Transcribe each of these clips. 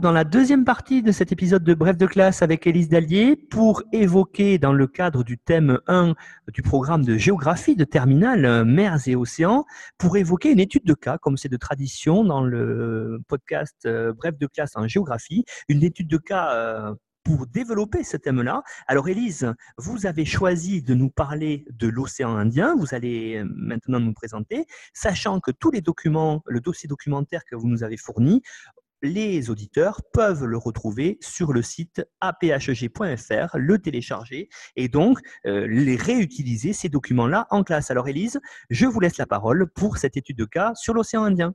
Dans la deuxième partie de cet épisode de Bref de classe avec Élise Dallier pour évoquer dans le cadre du thème 1 du programme de géographie de terminale mers et océans, pour évoquer une étude de cas, comme c'est de tradition dans le podcast euh, Bref de classe en géographie, une étude de cas euh, pour développer ce thème-là. Alors, Élise, vous avez choisi de nous parler de l'océan Indien. Vous allez euh, maintenant nous présenter, sachant que tous les documents, le dossier documentaire que vous nous avez fourni, les auditeurs peuvent le retrouver sur le site aphg.fr, le télécharger et donc euh, les réutiliser, ces documents-là, en classe. Alors Élise, je vous laisse la parole pour cette étude de cas sur l'océan Indien.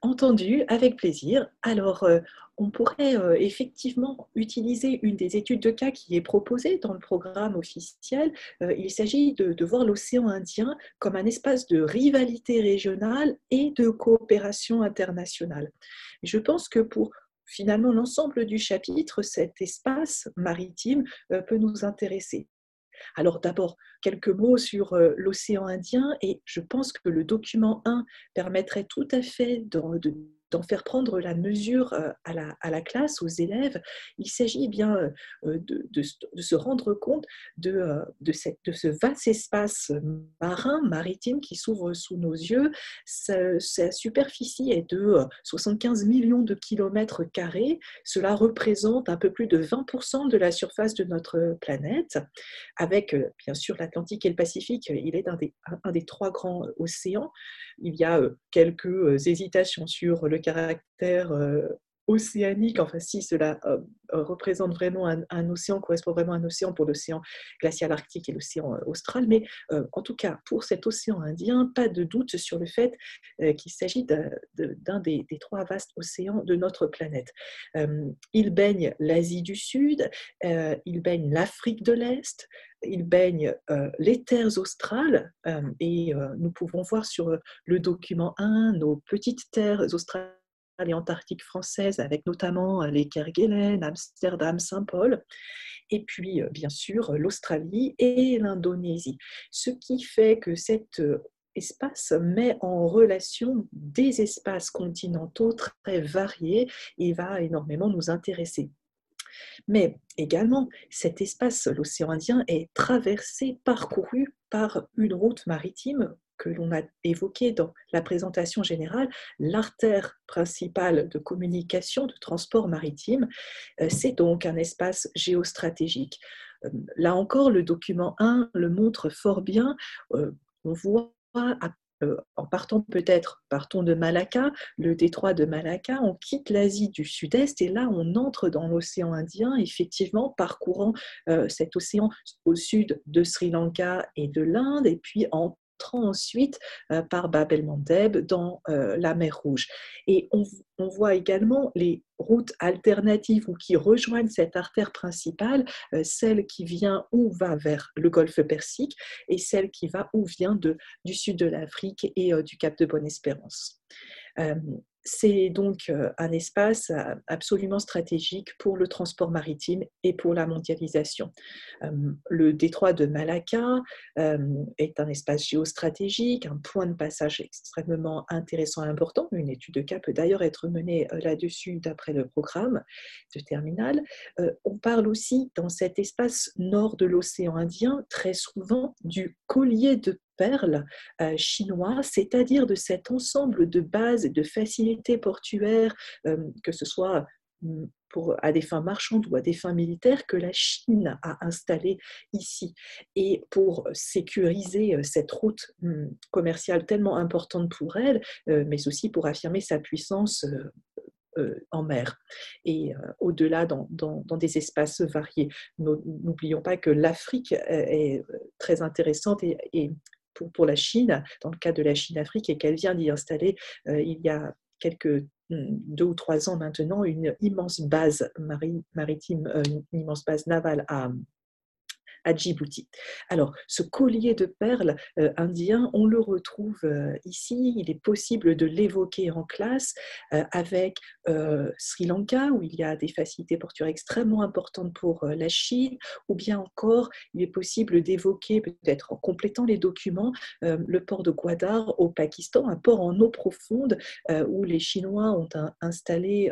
Entendu, avec plaisir. Alors, euh, on pourrait euh, effectivement utiliser une des études de cas qui est proposée dans le programme officiel. Euh, il s'agit de, voir l'océan Indien comme un espace de rivalité régionale et de coopération internationale. Je pense que pour finalement l'ensemble du chapitre, cet espace maritime peut nous intéresser. Alors d'abord, quelques mots sur euh, l'océan Indien et je pense que le document 1 permettrait tout à fait de, d'en faire prendre la mesure euh, à la, à la, classe, aux élèves, il s'agit eh bien euh, de, de, se rendre compte de, de, cette, de, ce vaste espace marin, maritime qui s'ouvre sous nos yeux. Sa, sa, superficie est de 75 millions de kilomètres carrés. Cela représente un peu plus de 20% de la surface de notre planète, avec bien sûr l'Atlantique et le Pacifique. Il est un des, un des trois grands océans. Il y a quelques hésitations sur le caractère euh, océanique, enfin si cela euh, euh, représente vraiment un, océan, correspond vraiment à un océan pour l'océan glacial arctique et l'océan austral, mais en tout cas pour cet océan Indien, pas de doute sur le fait qu'il s'agit d'un des, trois vastes océans de notre planète. il baigne l'Asie du Sud, il baigne l'Afrique de l'Est, il baigne les terres australes et nous pouvons voir sur le document 1 nos petites terres australes et antarctiques françaises, avec notamment les Kerguelen, Amsterdam, Saint-Paul, et puis bien sûr l'Australie et l'Indonésie. Ce qui fait que cet espace met en relation des espaces continentaux très variés et va énormément nous intéresser. Mais également, cet espace, l'océan Indien, est traversé, parcouru par une route maritime que l'on a évoquée dans la présentation générale, l'artère principale de communication, de transport maritime. Euh, c'est donc un espace géostratégique. Euh, là encore, le document 1 le montre fort bien. Euh, on voit en partant peut-être, partons de Malacca, le détroit de Malacca, on quitte l'Asie du Sud-Est et là on entre dans l'océan Indien, effectivement parcourant cet océan au sud de Sri Lanka et de l'Inde et puis en ensuite euh, par Bab el-Mandeb dans euh, la mer Rouge. Et on, voit également les routes alternatives ou qui rejoignent cette artère principale, euh, celle qui vient ou va vers le golfe Persique et celle qui va ou vient du sud de l'Afrique et du Cap de Bonne-Espérance. C'est donc euh, un espace euh, absolument stratégique pour le transport maritime et pour la mondialisation. Euh, le détroit de Malacca est un espace géostratégique, un point de passage extrêmement intéressant et important. Une étude de cas peut d'ailleurs être menée là-dessus d'après le programme de terminal. On parle aussi dans cet espace nord de l'océan Indien très souvent du collier de perles euh, chinois, c'est-à-dire de cet ensemble de bases et de facilités portuaires, euh, que ce soit mm, pour, à des fins marchandes ou à des fins militaires que la Chine a installées ici. Et pour sécuriser cette route hum, commerciale tellement importante pour elle, mais aussi pour affirmer sa puissance en mer et au-delà dans, des espaces variés. N'oublions pas que l'Afrique est très intéressante et, pour, la Chine, dans le cas de la Chine-Afrique, et qu'elle vient d'y installer il y a quelques hmm, deux ou trois ans maintenant une immense base maritime, une immense base navale à, à Djibouti. Alors, ce collier de perles euh, indien, on le retrouve euh, ici. Il est possible de l'évoquer en classe euh, avec Sri Lanka, où il y a des facilités portuaires extrêmement importantes pour la Chine, ou bien encore, il est possible d'évoquer, peut-être en complétant les documents, le port de Gwadar au Pakistan, un port en eau profonde où les Chinois ont installé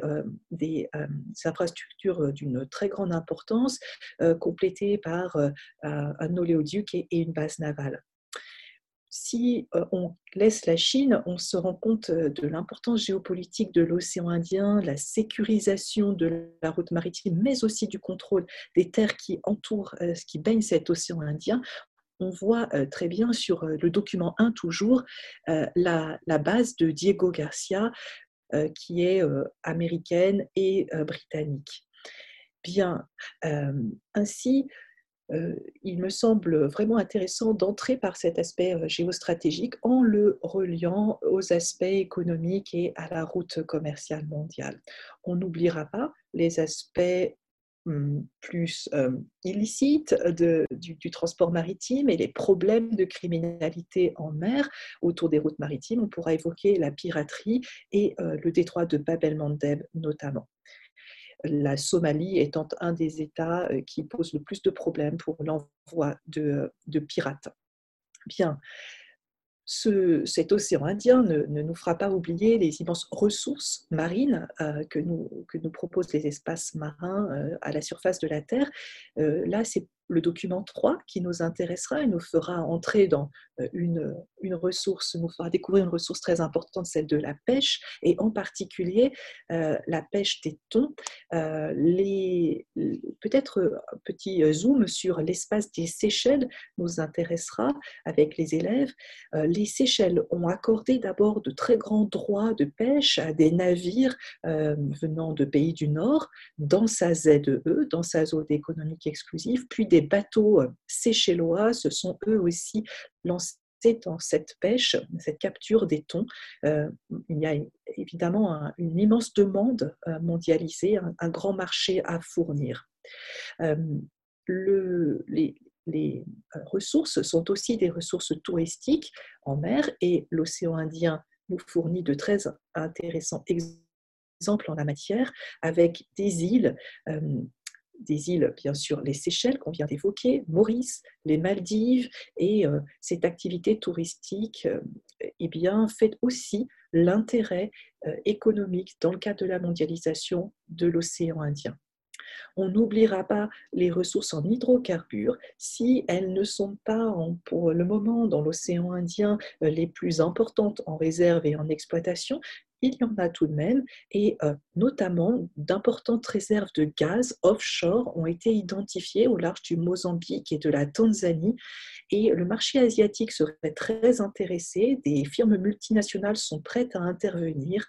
des infrastructures d'une très grande importance, complétées par un oléoduc et, une base navale si euh, on laisse la Chine, on se rend compte euh, de l'importance géopolitique de l'océan Indien, la sécurisation de la route maritime, mais aussi du contrôle des terres qui entourent, euh, qui baignent cet océan Indien. On voit très bien sur le document 1 toujours la, base de Diego Garcia, qui est américaine et britannique. Bien, ainsi, euh, il me semble vraiment intéressant d'entrer par cet aspect euh, géostratégique en le reliant aux aspects économiques et à la route commerciale mondiale. On n'oubliera pas les aspects hum, plus euh, illicites du, transport maritime et les problèmes de criminalité en mer autour des routes maritimes. On pourra évoquer la piraterie et le détroit de Bab el-Mandeb notamment la Somalie étant un des États euh, qui pose le plus de problèmes pour l'envoi de, pirates. Bien, cet océan Indien ne, nous fera pas oublier les immenses ressources marines euh, que, nous, que nous proposent les espaces marins euh, à la surface de la Terre. là, c'est le document 3 qui nous intéressera et nous fera entrer dans euh, une, une, ressource, nous fera découvrir une ressource très importante, celle de la pêche, et en particulier euh, la pêche des thons. Euh, Peut-être un petit zoom sur l'espace des Seychelles nous intéressera avec les élèves. les Seychelles ont accordé d'abord de très grands droits de pêche à des navires venant de pays du Nord dans sa ZEE, dans sa zone économique exclusive, puis des les bateaux euh, séchellois se sont eux aussi lancés dans cette pêche, cette capture des thons. Euh, il y a évidemment une immense demande euh, mondialisée, un, grand marché à fournir. les, ressources sont aussi des ressources touristiques en mer et l'océan Indien nous fournit de très intéressants exemples en la matière avec des îles des îles, bien sûr, les Seychelles qu'on vient d'évoquer, Maurice, les Maldives, et euh, cette activité touristique euh, eh fait aussi l'intérêt euh, économique dans le cadre de la mondialisation de l'océan Indien. On n'oubliera pas les ressources en hydrocarbures si elles ne sont pas pour le moment dans l'océan Indien les plus importantes en réserve et en exploitation, il y en a tout de même, et euh, notamment d'importantes réserves de gaz offshore ont été identifiées au large du Mozambique et de la Tanzanie, et le marché asiatique serait très intéressé, des firmes multinationales sont prêtes à intervenir,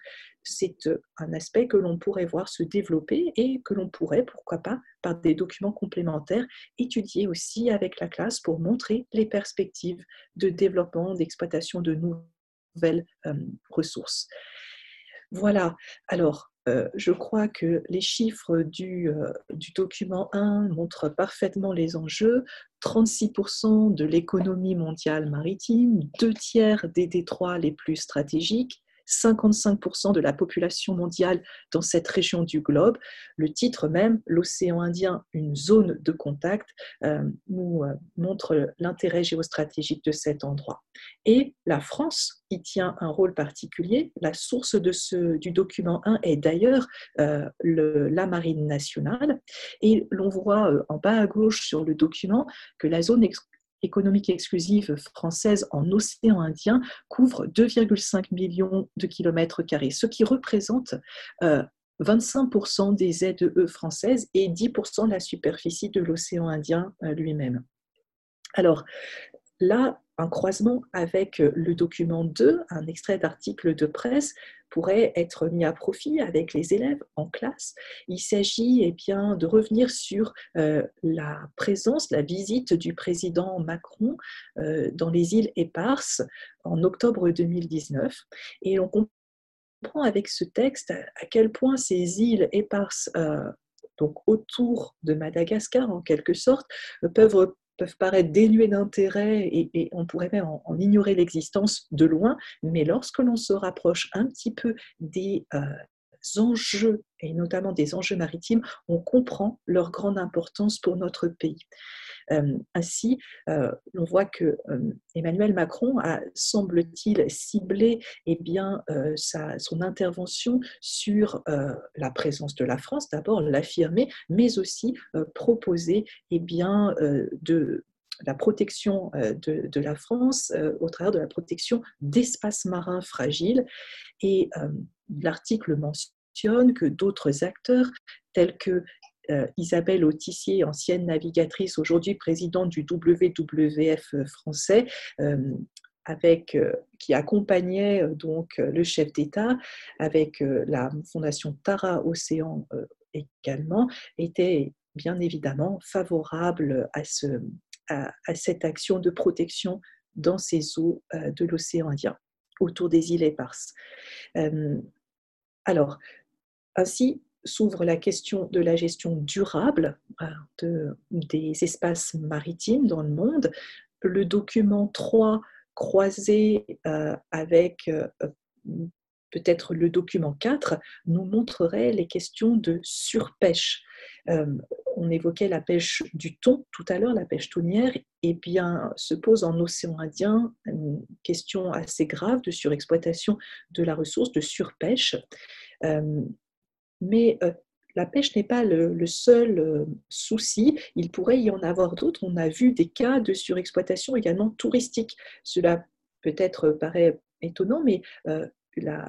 c'est euh, un aspect que l'on pourrait voir se développer et que l'on pourrait, pourquoi pas, par des documents complémentaires, étudier aussi avec la classe pour montrer les perspectives de développement, d'exploitation de nouvelles euh, ressources. Voilà, alors euh, je crois que les chiffres du, euh, du, document 1 montrent parfaitement les enjeux. 36% de l'économie mondiale maritime, deux tiers des détroits les plus stratégiques, 55% de la population mondiale dans cette région du globe. Le titre même, l'océan Indien, une zone de contact, euh, nous euh, montre l'intérêt géostratégique de cet endroit. Et la France y tient un rôle particulier. La source du document 1 est d'ailleurs euh, la marine nationale. Et l'on voit en bas à gauche sur le document que la zone économique exclusive française en océan Indien couvre 2,5 millions de kilomètres carrés, ce qui représente euh, 25% des ZEE françaises et 10% de la superficie de l'océan Indien lui-même. Alors là, un croisement avec le document 2, un extrait d'article de presse, pourrait être mis à profit avec les élèves en classe. Il s'agit eh bien, de revenir sur euh, la présence, la visite du président Macron euh, dans les îles éparses en octobre 2019. Et on comprend avec ce texte à quel point ces îles éparses, euh, donc autour de Madagascar en quelque sorte, peuvent peuvent paraître dénués d'intérêt et, on pourrait même en, ignorer l'existence de loin, mais lorsque l'on se rapproche un petit peu des euh, enjeux, et notamment des enjeux maritimes, on comprend leur grande importance pour notre pays. Euh, ainsi, euh, on voit que Emmanuel Macron a, semble-t-il, ciblé eh bien, son intervention sur la présence de la France, d'abord l'affirmer, mais aussi proposer eh bien, de la protection de, la France au travers de la protection d'espaces marins fragiles. Et l'article mentionne que d'autres acteurs, tels que Isabelle Autissier, ancienne navigatrice, aujourd'hui présidente du WWF français, avec, qui accompagnait donc le chef d'État avec la fondation Tara Océan également, était bien évidemment favorable à, à, cette action de protection dans ces eaux de l'océan Indien, autour des îles éparses. alors, ainsi, s'ouvre la question de la gestion durable de, des espaces maritimes dans le monde. Le document 3 croisé euh, avec euh, peut-être le document 4 nous montrerait les questions de surpêche. Euh, on évoquait la pêche du thon tout à l'heure, la pêche tonnière, et bien se pose en océan Indien une question assez grave de surexploitation de la ressource, de surpêche. Mais euh, la pêche n'est pas le, seul euh, souci, il pourrait y en avoir d'autres. On a vu des cas de surexploitation également touristique. Cela peut-être paraît étonnant, mais euh,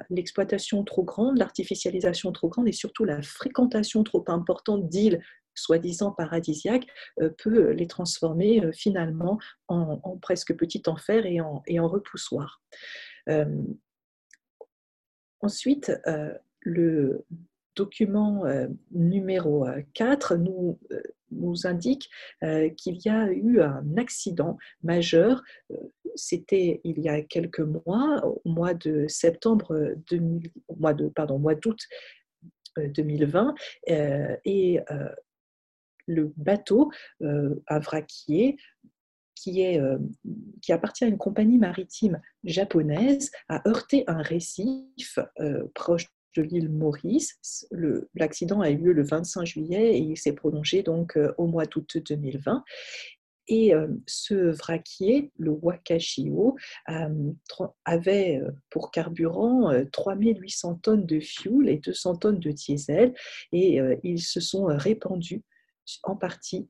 l'exploitation trop grande, l'artificialisation trop grande et surtout la fréquentation trop importante d'îles soi-disant paradisiaques peut les transformer finalement en, presque petit enfer et en, et en repoussoir. ensuite, le document euh, numéro 4 euh, nous, euh, nous indique qu'il y a eu un accident majeur. C'était il y a quelques mois, au mois de septembre 2000, mois de pardon, mois d'août 2020, et le bateau, vraquier, qui, est, qui appartient à une compagnie maritime japonaise, a heurté un récif proche de l'île Maurice. L'accident a eu lieu le 25 juillet et il s'est prolongé donc euh, au mois d'août 2020. Et euh, ce vraquier, le Wakashio, euh, avait pour carburant 3800 tonnes de fuel et 200 tonnes de diesel. Et ils se sont répandus en partie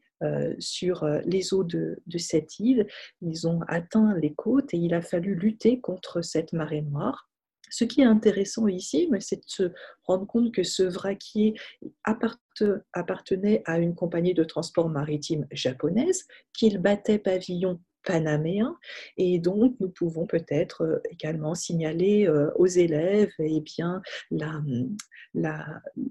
sur les eaux de, de, cette île. Ils ont atteint les côtes et il a fallu lutter contre cette marée noire. Ce qui est intéressant ici, c'est de se rendre compte que ce vraquier appartenait à une compagnie de transport maritime japonaise, qu'il battait pavillon panaméen. Et donc, nous pouvons peut-être euh, également signaler euh, aux élèves eh bien,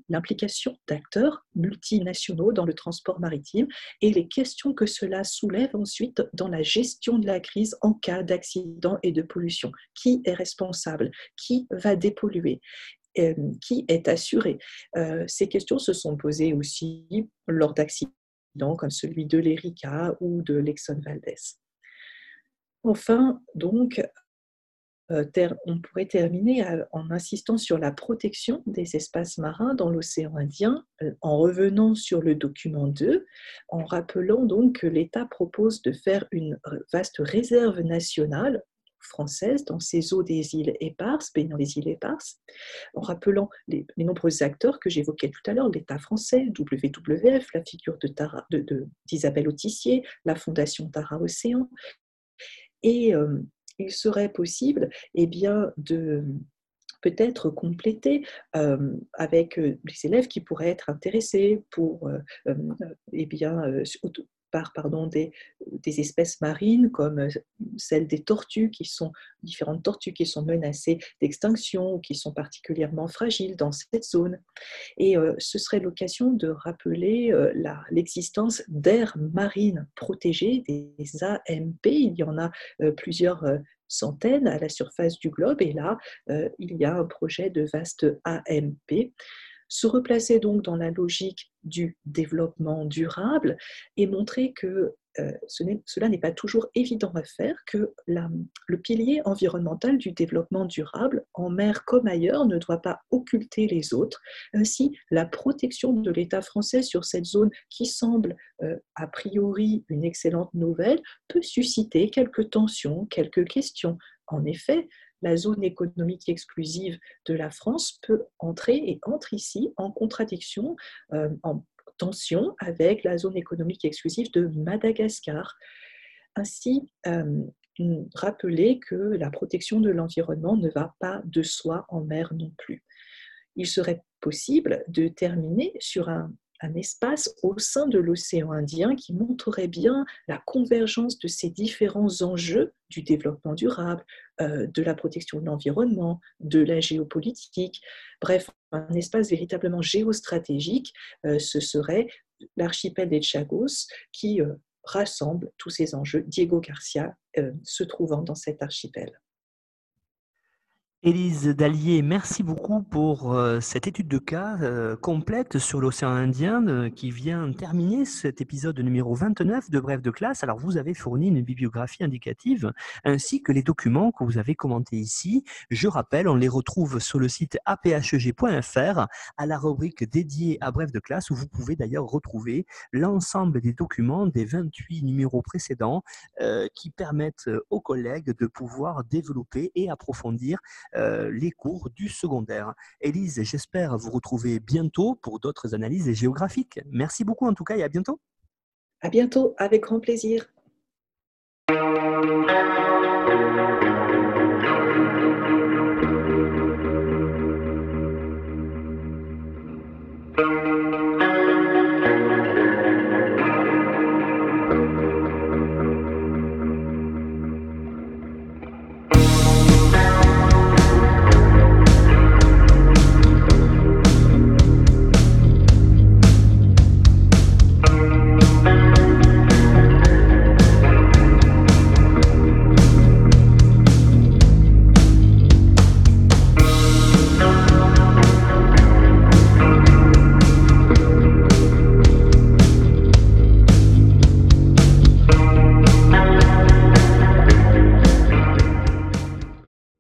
l'implication d'acteurs multinationaux dans le transport maritime et les questions que cela soulève ensuite dans la gestion de la crise en cas d'accident et de pollution. Qui est responsable? Qui va dépolluer? Euh, qui est assuré? Ces questions se sont posées aussi lors d'accidents comme celui de l'Erika ou de l'Exxon Valdez. Enfin, donc, euh, on pourrait terminer en insistant sur la protection des espaces marins dans l'océan Indien, euh, en revenant sur le document 2, en rappelant donc que l'État propose de faire une vaste réserve nationale française dans ces eaux des îles éparses, baignant les îles éparses, en rappelant les, nombreux acteurs que j'évoquais tout à l'heure, l'État français, WWF, la figure d'Isabelle de, Autissier, la Fondation Tara Océan, et il serait possible eh bien, de peut être complété avec les élèves qui pourraient être intéressés pour eh bien, par pardon, des, espèces marines comme euh, celles des tortues, qui sont différentes tortues qui sont menacées d'extinction ou qui sont particulièrement fragiles dans cette zone. Et euh, ce serait l'occasion de rappeler euh, l'existence d'aires marines protégées, des AMP. Il y en a plusieurs centaines à la surface du globe et là, il y a un projet de vaste AMP se replacer donc dans la logique du développement durable et montrer que euh, cela n'est pas toujours évident à faire, que le pilier environnemental du développement durable, en mer comme ailleurs, ne doit pas occulter les autres. Ainsi, la protection de l'État français sur cette zone qui semble euh, a priori une excellente nouvelle peut susciter quelques tensions, quelques questions. En effet, la zone économique exclusive de la France peut entrer et entre ici en contradiction, euh, en tension avec la zone économique exclusive de Madagascar. Ainsi, euh, rappeler que la protection de l'environnement ne va pas de soi en mer non plus. Il serait possible de terminer sur un un espace au sein de l'océan Indien qui montrerait bien la convergence de ces différents enjeux du développement durable, euh, de la protection de l'environnement, de la géopolitique. Bref, un espace véritablement géostratégique, euh, ce serait l'archipel des Chagos qui euh, rassemble tous ces enjeux. Diego Garcia se trouvant dans cet archipel. Élise Dallier, merci beaucoup pour euh, cette étude de cas euh, complète sur l'océan Indien euh, qui vient terminer cet épisode numéro 29 de Bref de classe. Alors, vous avez fourni une bibliographie indicative ainsi que les documents que vous avez commentés ici. Je rappelle, on les retrouve sur le site apheg.fr à la rubrique dédiée à Bref de classe où vous pouvez d'ailleurs retrouver l'ensemble des documents des 28 numéros précédents qui permettent aux collègues de pouvoir développer et approfondir euh, les cours du secondaire. Élise, j'espère vous retrouver bientôt pour d'autres analyses géographiques. Merci beaucoup en tout cas et à bientôt. À bientôt, avec grand plaisir.